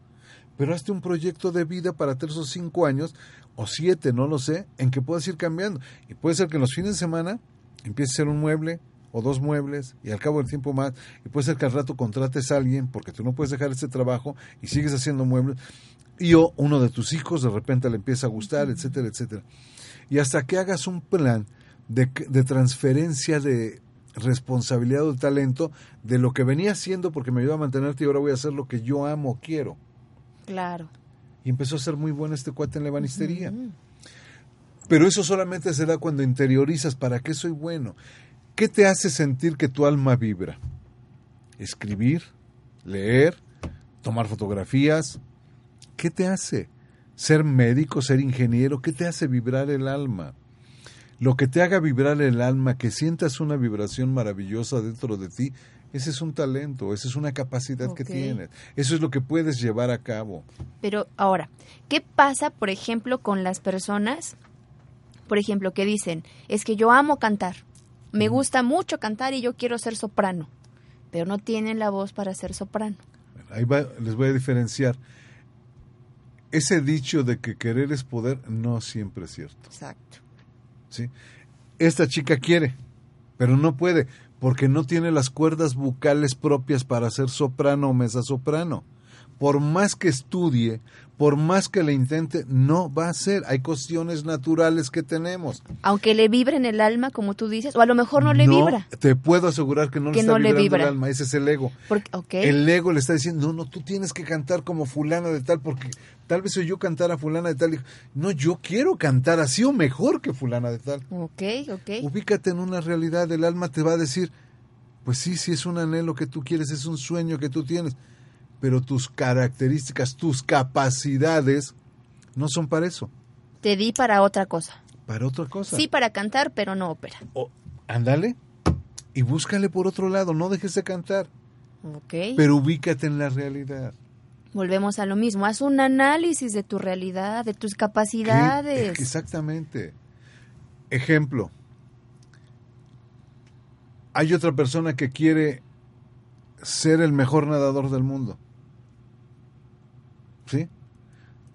Pero hazte un proyecto de vida para tener esos cinco años, o siete, no lo sé, en que puedas ir cambiando. Y puede ser que en los fines de semana empieces a hacer un mueble o dos muebles y al cabo del tiempo más, y puede ser que al rato contrates a alguien porque tú no puedes dejar ese trabajo y sigues haciendo muebles, y o uno de tus hijos de repente le empieza a gustar, etcétera, etcétera. Y hasta que hagas un plan de, de transferencia de responsabilidad o de talento de lo que venía haciendo porque me ayuda a mantenerte y ahora voy a hacer lo que yo amo, quiero. Claro. Y empezó a ser muy bueno este cuate en la ebanistería. Pero eso solamente se da cuando interiorizas para qué soy bueno. ¿Qué te hace sentir que tu alma vibra? Escribir, leer, tomar fotografías. ¿Qué te hace? Ser médico, ser ingeniero, ¿qué te hace vibrar el alma? Lo que te haga vibrar el alma, que sientas una vibración maravillosa dentro de ti, ese es un talento, esa es una capacidad que tienes. Eso es lo que puedes llevar a cabo. Pero ahora, ¿qué pasa, por ejemplo, con las personas, por ejemplo, que dicen, es que yo amo cantar, me gusta mucho cantar y yo quiero ser soprano, pero no tienen la voz para ser soprano? Ahí va- les voy a diferenciar. Ese dicho de que querer es poder no siempre es cierto. Exacto. ¿sí? Esta chica quiere, pero no puede porque no tiene las cuerdas bucales propias para ser soprano o mezzosoprano. Por más que estudie, por más que le intente, no va a ser. Hay cuestiones naturales que tenemos. Aunque le vibre en el alma, como tú dices, o a lo mejor no le vibra. Te puedo asegurar que no le está no le vibrando vibra. el alma. Ese es el ego. Porque, ok. El ego le está diciendo, no, no, tú tienes que cantar como fulana de tal, porque tal vez soy yo cantar a fulana de tal. Dijo, No, yo quiero cantar así o mejor que fulana de tal. Ok, ok. Ubícate en una realidad, el alma te va a decir, pues sí, sí es un anhelo que tú quieres, es un sueño que tú tienes, pero tus características, tus capacidades no son para eso, Te di para otra cosa. para otra cosa. Sí, para cantar, pero no ópera. O- ándale y búscale por otro lado, no dejes de cantar, Ok. pero ubícate en la realidad. Volvemos a lo mismo. Haz un análisis de tu realidad, de tus ¿Qué? capacidades. Exactamente. Ejemplo. Hay otra persona que quiere ser el mejor nadador del mundo. ¿Sí?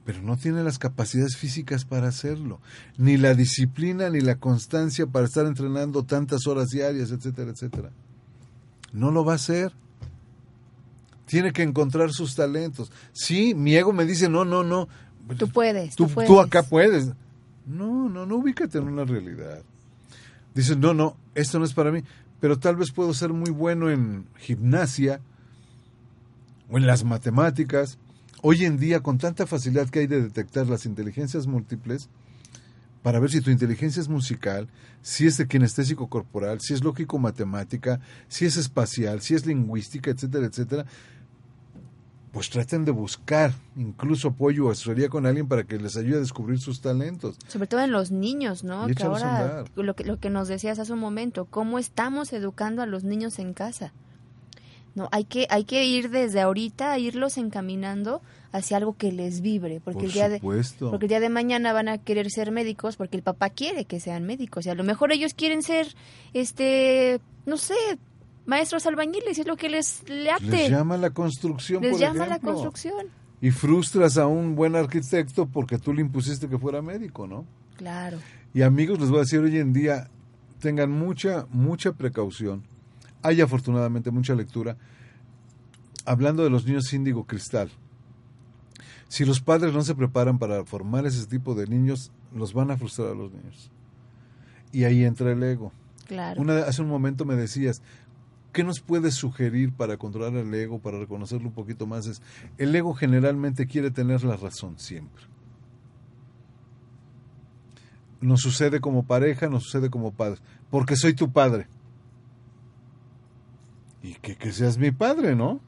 Pero no tiene las capacidades físicas para hacerlo, ni la disciplina ni la constancia para estar entrenando tantas horas diarias, etcétera, etcétera. No lo va a hacer. Tiene que encontrar sus talentos. Sí, mi ego me dice, no, no, no. Tú puedes, Tú, tú puedes. tú acá puedes. No, no, no ubícate en una realidad. Dices, no, no, esto no es para mí. pero tal vez puedo ser muy bueno en gimnasia o en las matemáticas. Hoy en día, con tanta facilidad que hay de detectar las inteligencias múltiples, para ver si tu inteligencia es musical, si es de kinestésico corporal, si es lógico matemática, si es espacial, si es lingüística, etcétera, etcétera, pues traten de buscar incluso apoyo o asesoría con alguien para que les ayude a descubrir sus talentos. Sobre todo en los niños, ¿no? Que ahora, lo que, lo que nos decías hace un momento, cómo estamos educando a los niños en casa. No, hay que, hay que ir desde ahorita, a irlos encaminando hacia algo que les vibre, porque Por el día de, supuesto. porque el día de mañana van a querer ser médicos porque el papá quiere que sean médicos y a lo mejor ellos quieren ser este no sé maestros albañiles es lo que les late Les llama la construcción, Les por llama la construcción Y frustras a un buen arquitecto porque tú le impusiste que fuera médico, ¿no? claro Y amigos, les voy a decir hoy en día, tengan mucha, mucha precaución. Hay afortunadamente mucha lectura. Hablando de los niños índigo cristal. Si los padres no se preparan para formar ese tipo de niños, los van a frustrar a los niños. Y ahí entra el ego. claro Una, hace un momento me decías, ¿qué nos puedes sugerir para controlar el ego, para reconocerlo un poquito más? Es, el ego generalmente quiere tener la razón siempre. Nos sucede como pareja, nos sucede como padre, porque soy tu padre. Y que, que seas mi padre, ¿no?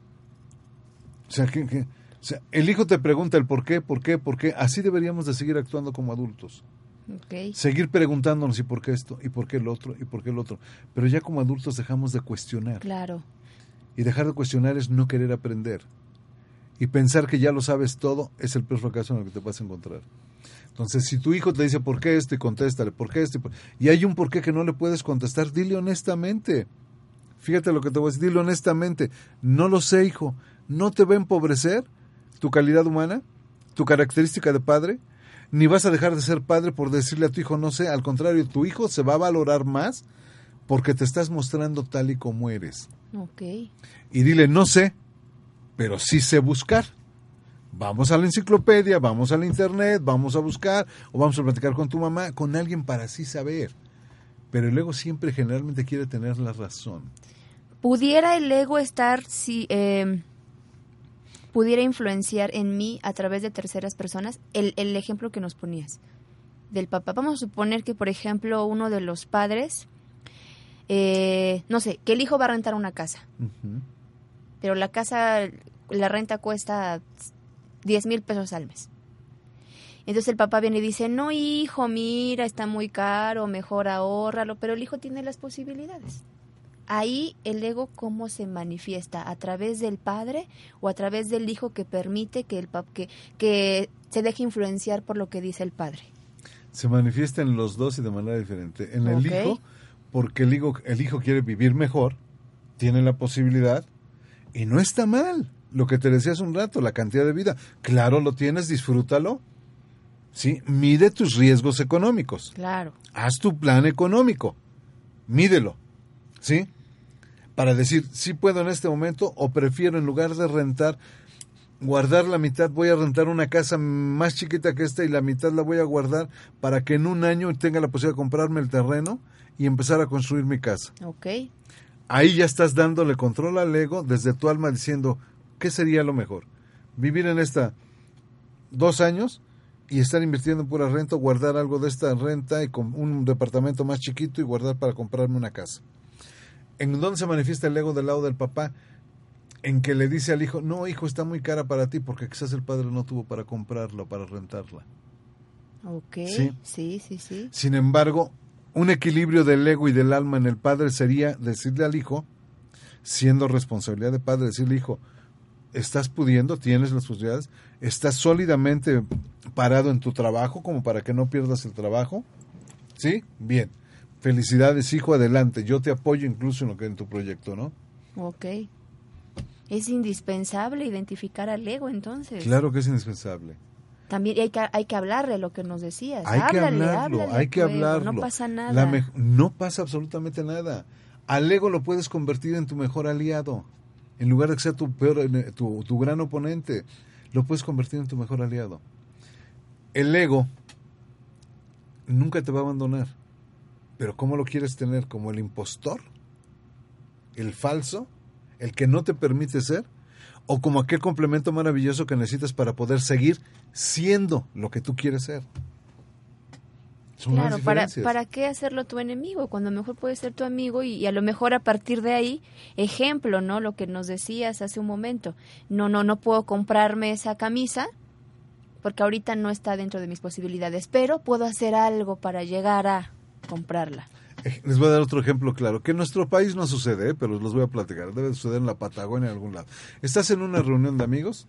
O sea, que, que- o sea, el hijo te pregunta el por qué, por qué, por qué. Así deberíamos de seguir actuando como adultos seguir preguntándonos y por qué esto, y por qué el otro, y por qué el otro. Pero ya como adultos dejamos de cuestionar. claro Y dejar de cuestionar es no querer aprender. Y pensar que ya lo sabes todo es el peor fracaso en el que te vas a encontrar. Entonces, si tu hijo te dice por qué esto y contéstale, por qué esto, y, por- y hay un por qué que no le puedes contestar, dile honestamente. Fíjate lo que te voy a decir, dile honestamente. No lo sé, hijo. ¿No te va a empobrecer tu calidad humana, tu característica de padre? Ni vas a dejar de ser padre por decirle a tu hijo no sé. Al contrario, tu hijo se va a valorar más porque te estás mostrando tal y como eres ok y dile, no sé, pero sí sé buscar. Vamos a la enciclopedia, vamos al internet, vamos a buscar, o vamos a platicar con tu mamá, con alguien para así saber. Pero el ego siempre generalmente quiere tener la razón. pudiera el ego estar si eh, pudiera influenciar en mí a través de terceras personas el, el ejemplo que nos ponías del papá. Vamos a suponer que por ejemplo uno de los padres eh, no sé que el hijo va a rentar una casa. Pero la casa la renta cuesta 10 mil pesos al mes entonces el papá viene y dice no hijo mira está muy caro mejor ahórralo pero el hijo tiene las posibilidades ahí el ego cómo se manifiesta a través del padre o a través del hijo que permite que el pap que, que se deje influenciar por lo que dice el padre Se manifiesta en los dos y de manera diferente. En el hijo, porque el hijo, el hijo quiere vivir mejor, tiene la posibilidad, y no está mal. Lo que te decía hace un rato, la cantidad de vida. Claro, lo tienes, disfrútalo. ¿Sí? Mide tus riesgos económicos. claro haz tu plan económico, mídelo, ¿sí? Para decir, si puedo en este momento o prefiero en lugar de rentar, guardar la mitad, voy a rentar una casa más chiquita que esta y la mitad la voy a guardar para que en un año tenga la posibilidad de comprarme el terreno y empezar a construir mi casa. ok Ahí ya estás dándole control al ego desde tu alma diciendo, ¿qué sería lo mejor? Vivir en esta dos años y estar invirtiendo en pura renta, guardar algo de esta renta y con un departamento más chiquito y guardar para comprarme una casa. ¿En dónde se manifiesta el ego del lado del papá? En que le dice al hijo, no, hijo, está muy cara para ti porque quizás el padre no tuvo para comprarla para rentarla. ok Sí. sí sí sí Sin embargo, un equilibrio del ego y del alma en el padre sería decirle al hijo, siendo responsabilidad de padre, decirle, hijo, estás pudiendo, tienes las posibilidades, estás sólidamente parado en tu trabajo como para que no pierdas el trabajo. ¿Sí? Bien. Felicidades, hijo, adelante. Yo te apoyo incluso en lo que en tu proyecto, ¿no? Ok. Es indispensable identificar al ego, entonces. Claro que es indispensable. También hay que, hay que hablarle lo que nos decías. Hay que Háblale, hablarlo, háblale hay que ego, hablarlo. No pasa nada. La no pasa absolutamente nada. Al ego lo puedes convertir en tu mejor aliado. En lugar de que sea tu peor, eh, tu, tu gran oponente, lo puedes convertir en tu mejor aliado. El ego nunca te va a abandonar. Pero ¿cómo lo quieres tener? ¿Como el impostor? el falso, el que no te permite ser, o como aquel complemento maravilloso que necesitas para poder seguir siendo lo que tú quieres ser. Son claro, para, ¿para qué hacerlo tu enemigo? Cuando mejor puede ser tu amigo y, a lo mejor a partir de ahí, ejemplo, ¿no? Lo que nos decías hace un momento. No, no, no puedo comprarme esa camisa porque ahorita no está dentro de mis posibilidades, pero puedo hacer algo para llegar a comprarla. Les voy a dar otro ejemplo claro, que en nuestro país no sucede, ¿eh? pero los voy a platicar. Debe suceder en la Patagonia en algún lado. Estás en una reunión de amigos,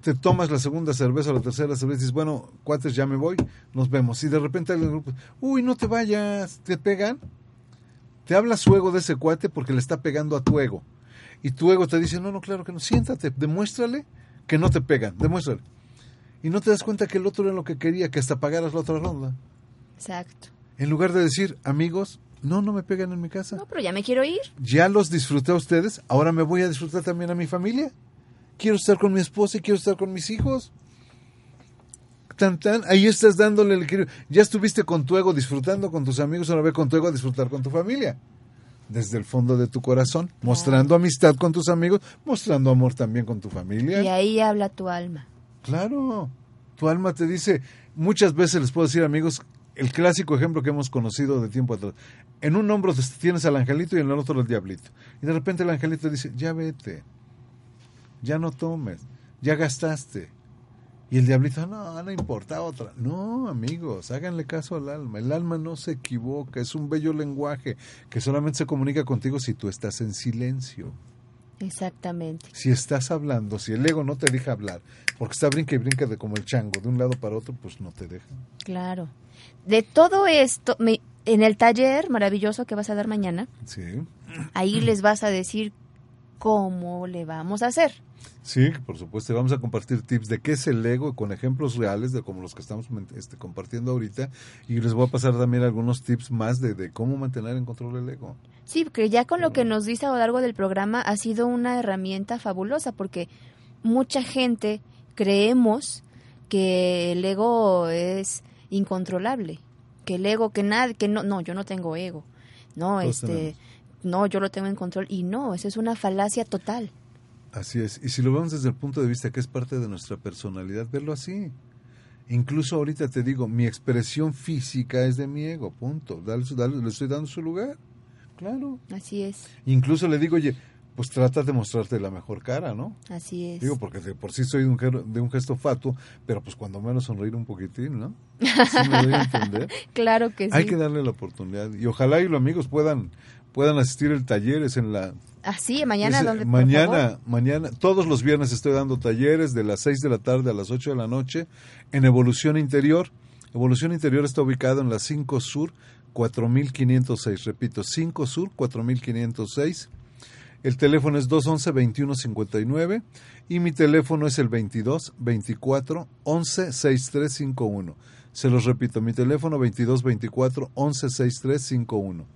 te tomas la segunda cerveza o la tercera cerveza y dices, bueno, cuates, ya me voy, nos vemos. Y de repente el grupo, uy, no te vayas, te pegan. Te habla su ego de ese cuate porque le está pegando a tu ego. Y tu ego te dice, no, no, claro que no, siéntate, demuéstrale que no te pegan, demuéstrale. Y no te das cuenta que el otro era lo que quería, que hasta pagaras la otra ronda. Exacto. En lugar de decir, amigos, no, no me pegan en mi casa. No, pero ya me quiero ir. Ya los disfruté a ustedes, ahora me voy a disfrutar también a mi familia. Quiero estar con mi esposa y quiero estar con mis hijos. Tan, tan, ahí estás dándole el Ya estuviste con tu ego disfrutando con tus amigos, ahora ve con tu ego a disfrutar con tu familia. Desde el fondo de tu corazón, mostrando amistad con tus amigos, mostrando amor también con tu familia. Y ahí habla tu alma. Claro, tu alma te dice, muchas veces les puedo decir amigos, el clásico ejemplo que hemos conocido de tiempo atrás. En un hombro tienes al angelito y en el otro el diablito. Y de repente el angelito dice, ya vete, ya no tomes, ya gastaste. Y el diablito, no, no importa otra. No, amigos, háganle caso al alma. El alma no se equivoca, es un bello lenguaje que solamente se comunica contigo si tú estás en silencio. Exactamente. Si estás hablando, si el ego no te deja hablar, porque está brinca y brinca de como el chango, de un lado para otro, pues no te deja. Claro. De todo esto, en el taller maravilloso que vas a dar mañana, sí. ahí les vas a decir cómo le vamos a hacer. Sí, por supuesto, vamos a compartir tips de qué es el ego con ejemplos reales de como los que estamos este, compartiendo ahorita. Y les voy a pasar también algunos tips más de, de cómo mantener en control el ego. Sí, porque ya con lo que nos dice a lo largo del programa ha sido una herramienta fabulosa porque mucha gente creemos que el ego es incontrolable, que el ego, que nada, que no, no, yo no tengo ego, no, este, no, yo lo tengo en control. Y no, eso es una falacia total. Así es, y si lo vemos desde el punto de vista que es parte de nuestra personalidad, verlo así. Incluso ahorita te digo, mi expresión física es de mi ego, punto. le estoy dando su lugar. Claro. Así es. Incluso le digo, oye, pues trata de mostrarte la mejor cara, ¿no? Así es. Digo, porque de por sí soy de un, de un gesto fatuo, pero pues cuando menos sonreír un poquitín, ¿no? ¿Sí me doy a entender? claro que sí. Hay que darle la oportunidad. Y ojalá y los amigos puedan puedan asistir el taller, es en la... Así, ah, mañana, ¿dónde, Mañana, mañana, todos los viernes estoy dando talleres de las 6 de la tarde a las 8 de la noche en Evolución Interior. Evolución Interior está ubicado en la 5 Sur 4506, repito, 5 Sur 4506. El teléfono es 211-2159 y mi teléfono es el 22 24 11 6351. Se los repito, mi teléfono 22 24 11 6351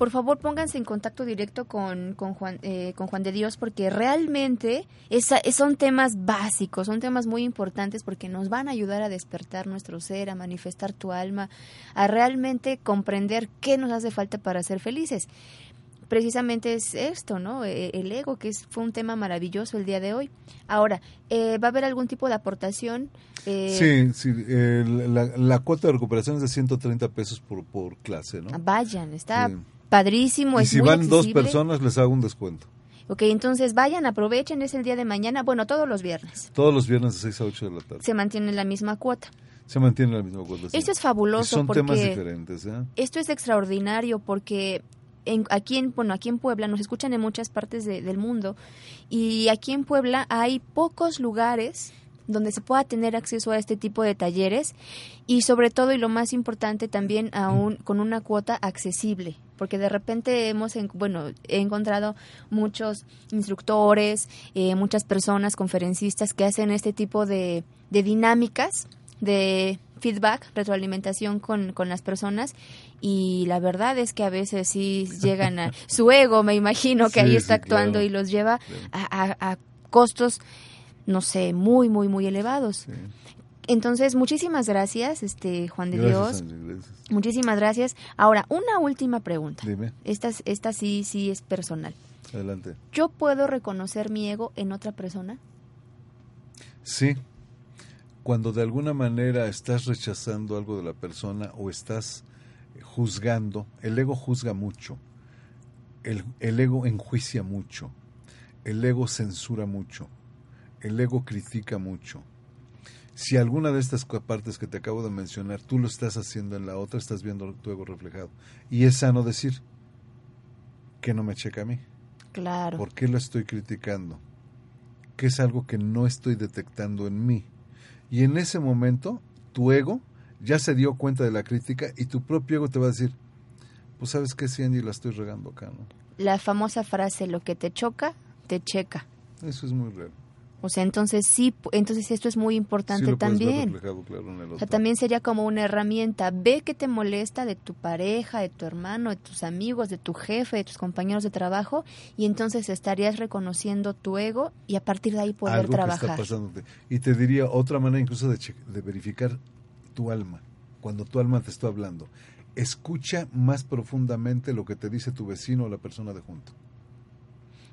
por favor pónganse en contacto directo con, con, Juan, eh, con Juan de Dios porque realmente esa, son temas básicos, son temas muy importantes porque nos van a ayudar a despertar nuestro ser, a manifestar tu alma, a realmente comprender qué nos hace falta para ser felices. Precisamente es esto, ¿no? E, el ego, que es, fue un tema maravilloso el día de hoy. Ahora, eh, ¿va a haber algún tipo de aportación? Eh, sí, sí la, cuota de recuperación es de 130 pesos por, por clase, ¿no? Vayan, está padrísimo. Y si van dos personas, les hago un descuento. Ok, entonces vayan, aprovechen, es el día de mañana, bueno, todos los viernes. Todos los viernes de 6 a 8 de la tarde. Se mantiene la misma cuota. Se mantiene la misma cuota. Esto es fabuloso. son temas diferentes. ¿eh? Esto es extraordinario porque en, aquí, en, bueno, aquí en Puebla nos escuchan en muchas partes del mundo y aquí en Puebla hay pocos lugares donde se pueda tener acceso a este tipo de talleres y sobre todo y lo más importante también aún con una cuota accesible porque de repente hemos bueno he encontrado muchos instructores eh, muchas personas conferencistas que hacen este tipo de, de dinámicas de feedback, retroalimentación con, con, las personas y la verdad es que a veces sí llegan a su ego, me imagino que ahí está actuando y los lleva a, a, costos no sé, muy, muy, muy elevados. Entonces, muchísimas gracias, este Juan de Dios. gracias. Muchísimas gracias. Ahora, una última pregunta. Dime. Esta, esta sí, sí es personal. Adelante. ¿Yo puedo reconocer mi ego en otra persona? Sí. Cuando de alguna manera estás rechazando algo de la persona o estás juzgando, el ego juzga mucho, el, el ego enjuicia mucho, el ego censura mucho, el ego critica mucho. Si alguna de estas partes que te acabo de mencionar tú lo estás haciendo en la otra, estás viendo tu ego reflejado. Y es sano decir que no me checa a mí. Claro. ¿Por qué lo estoy criticando? Que es algo que no estoy detectando en mí. Y en ese momento, tu ego ya se dio cuenta de la crítica y tu propio ego te va a decir, pues sabes que sí, Angie, la estoy regando acá, ¿no? La famosa frase, lo que te choca, te checa. Eso es muy real. O sea, entonces sí, entonces esto es muy importante Sí lo puedes ver también. reflejado, claro, en el O sea, también sería como una herramienta. Ve que te molesta de tu pareja, de tu hermano, de tus amigos, de tu jefe, de tus compañeros de trabajo, y entonces estarías reconociendo tu ego y a partir de ahí poder algo que trabajar. está pasándote. Y te diría otra manera incluso de, che- de verificar tu alma, cuando tu alma te está hablando. Escucha más profundamente lo que te dice tu vecino o la persona de junto.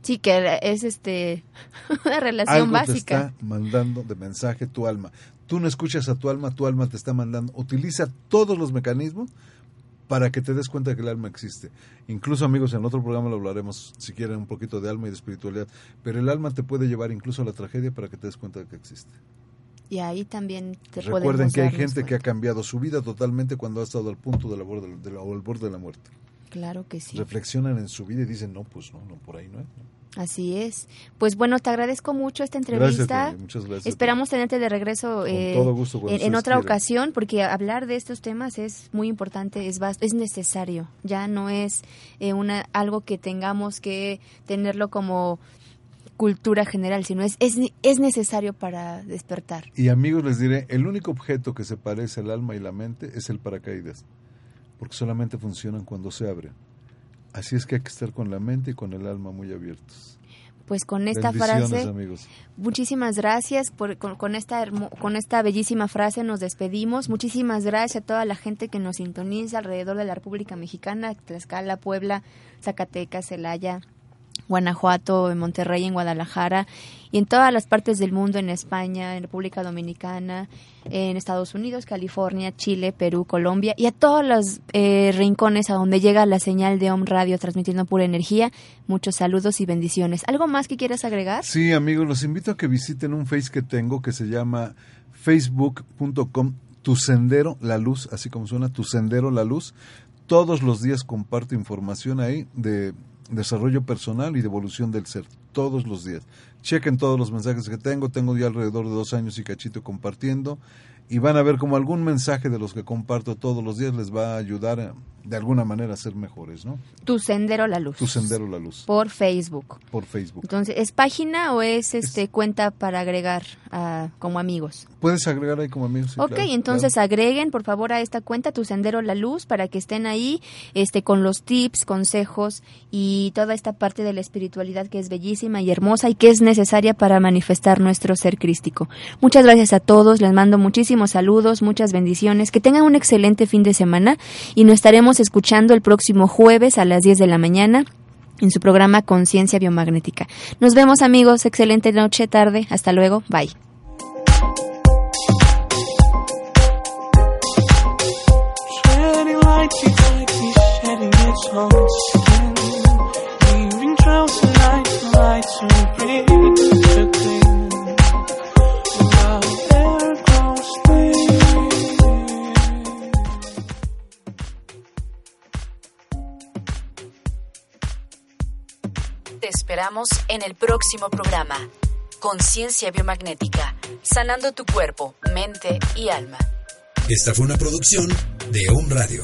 Sí, que es este una relación Algo te básica. está mandando de mensaje tu alma. Tú no escuchas a tu alma, tu alma te está mandando. Utiliza todos los mecanismos para que te des cuenta que el alma existe. Incluso amigos, en otro programa lo hablaremos, si quieren, un poquito de alma y de espiritualidad. Pero el alma te puede llevar incluso a la tragedia para que te des cuenta de que existe. Y ahí también te Recuerden que hay gente que ha cambiado su vida totalmente cuando ha estado al punto de la borde, de la- o al borde de la muerte. Claro que sí. Reflexionan en su vida y dicen, no, pues no, no, por ahí no es. Así es. Pues bueno, te agradezco mucho esta entrevista. Muchas gracias. Esperamos tenerte de regreso eh, todo gusto, cuando en, otra ocasión, porque hablar de estos temas es muy importante, es vas- es necesario. Ya no es eh, una algo que tengamos que tenerlo como cultura general, sino es, es es necesario para despertar. Y amigos, les diré, el único objeto que se parece al alma y la mente es el paracaídas, porque solamente funcionan cuando se abren. Así es que hay que estar con la mente y con el alma muy abiertos. Pues con esta frase amigos. Muchísimas gracias por, con, con esta hermo- con esta bellísima frase nos despedimos. Muchísimas gracias a toda la gente que nos sintoniza alrededor de la República Mexicana, Tlaxcala, Puebla, Zacatecas, Celaya, Guanajuato, en Monterrey, en Guadalajara y en todas las partes del mundo, en España, en República Dominicana, en Estados Unidos, California, Chile, Perú, Colombia y a todos los eh, rincones a donde llega la señal de Om Radio transmitiendo pura energía. Muchos saludos y bendiciones. ¿Algo más que quieras agregar? Sí, amigos, los invito a que visiten un Face que tengo que se llama facebook.com Tu Sendero La Luz, así como suena, Tu Sendero La Luz. Todos los días comparto información ahí de desarrollo personal y de evolución del ser. Todos los días. Chequen todos los mensajes que tengo. Tengo ya alrededor de dos años y cachito compartiendo. Y van a ver como algún mensaje de los que comparto todos los días les va a ayudar de alguna manera ser mejores, ¿no? Tu Sendero la Luz. Tu Sendero La Luz. Por Facebook. Por Facebook. Entonces, ¿es página o es este cuenta para agregar como amigos? Puedes agregar ahí como amigos. sí, ok, claro, entonces claro. agreguen por favor a esta cuenta Tu Sendero la Luz para que estén ahí este con los tips, consejos y toda esta parte de la espiritualidad que es bellísima y hermosa y que es necesaria para manifestar nuestro ser crístico. Muchas gracias a todos, les mando muchísimos saludos, muchas bendiciones, que tengan un excelente fin de semana y nos estaremos escuchando el próximo jueves a las 10 de la mañana en su programa Conciencia Biomagnética. Nos vemos amigos, excelente noche, tarde, hasta luego, bye. Te esperamos en el próximo programa. Conciencia biomagnética, sanando tu cuerpo, mente y alma. Esta fue una producción de Home Radio.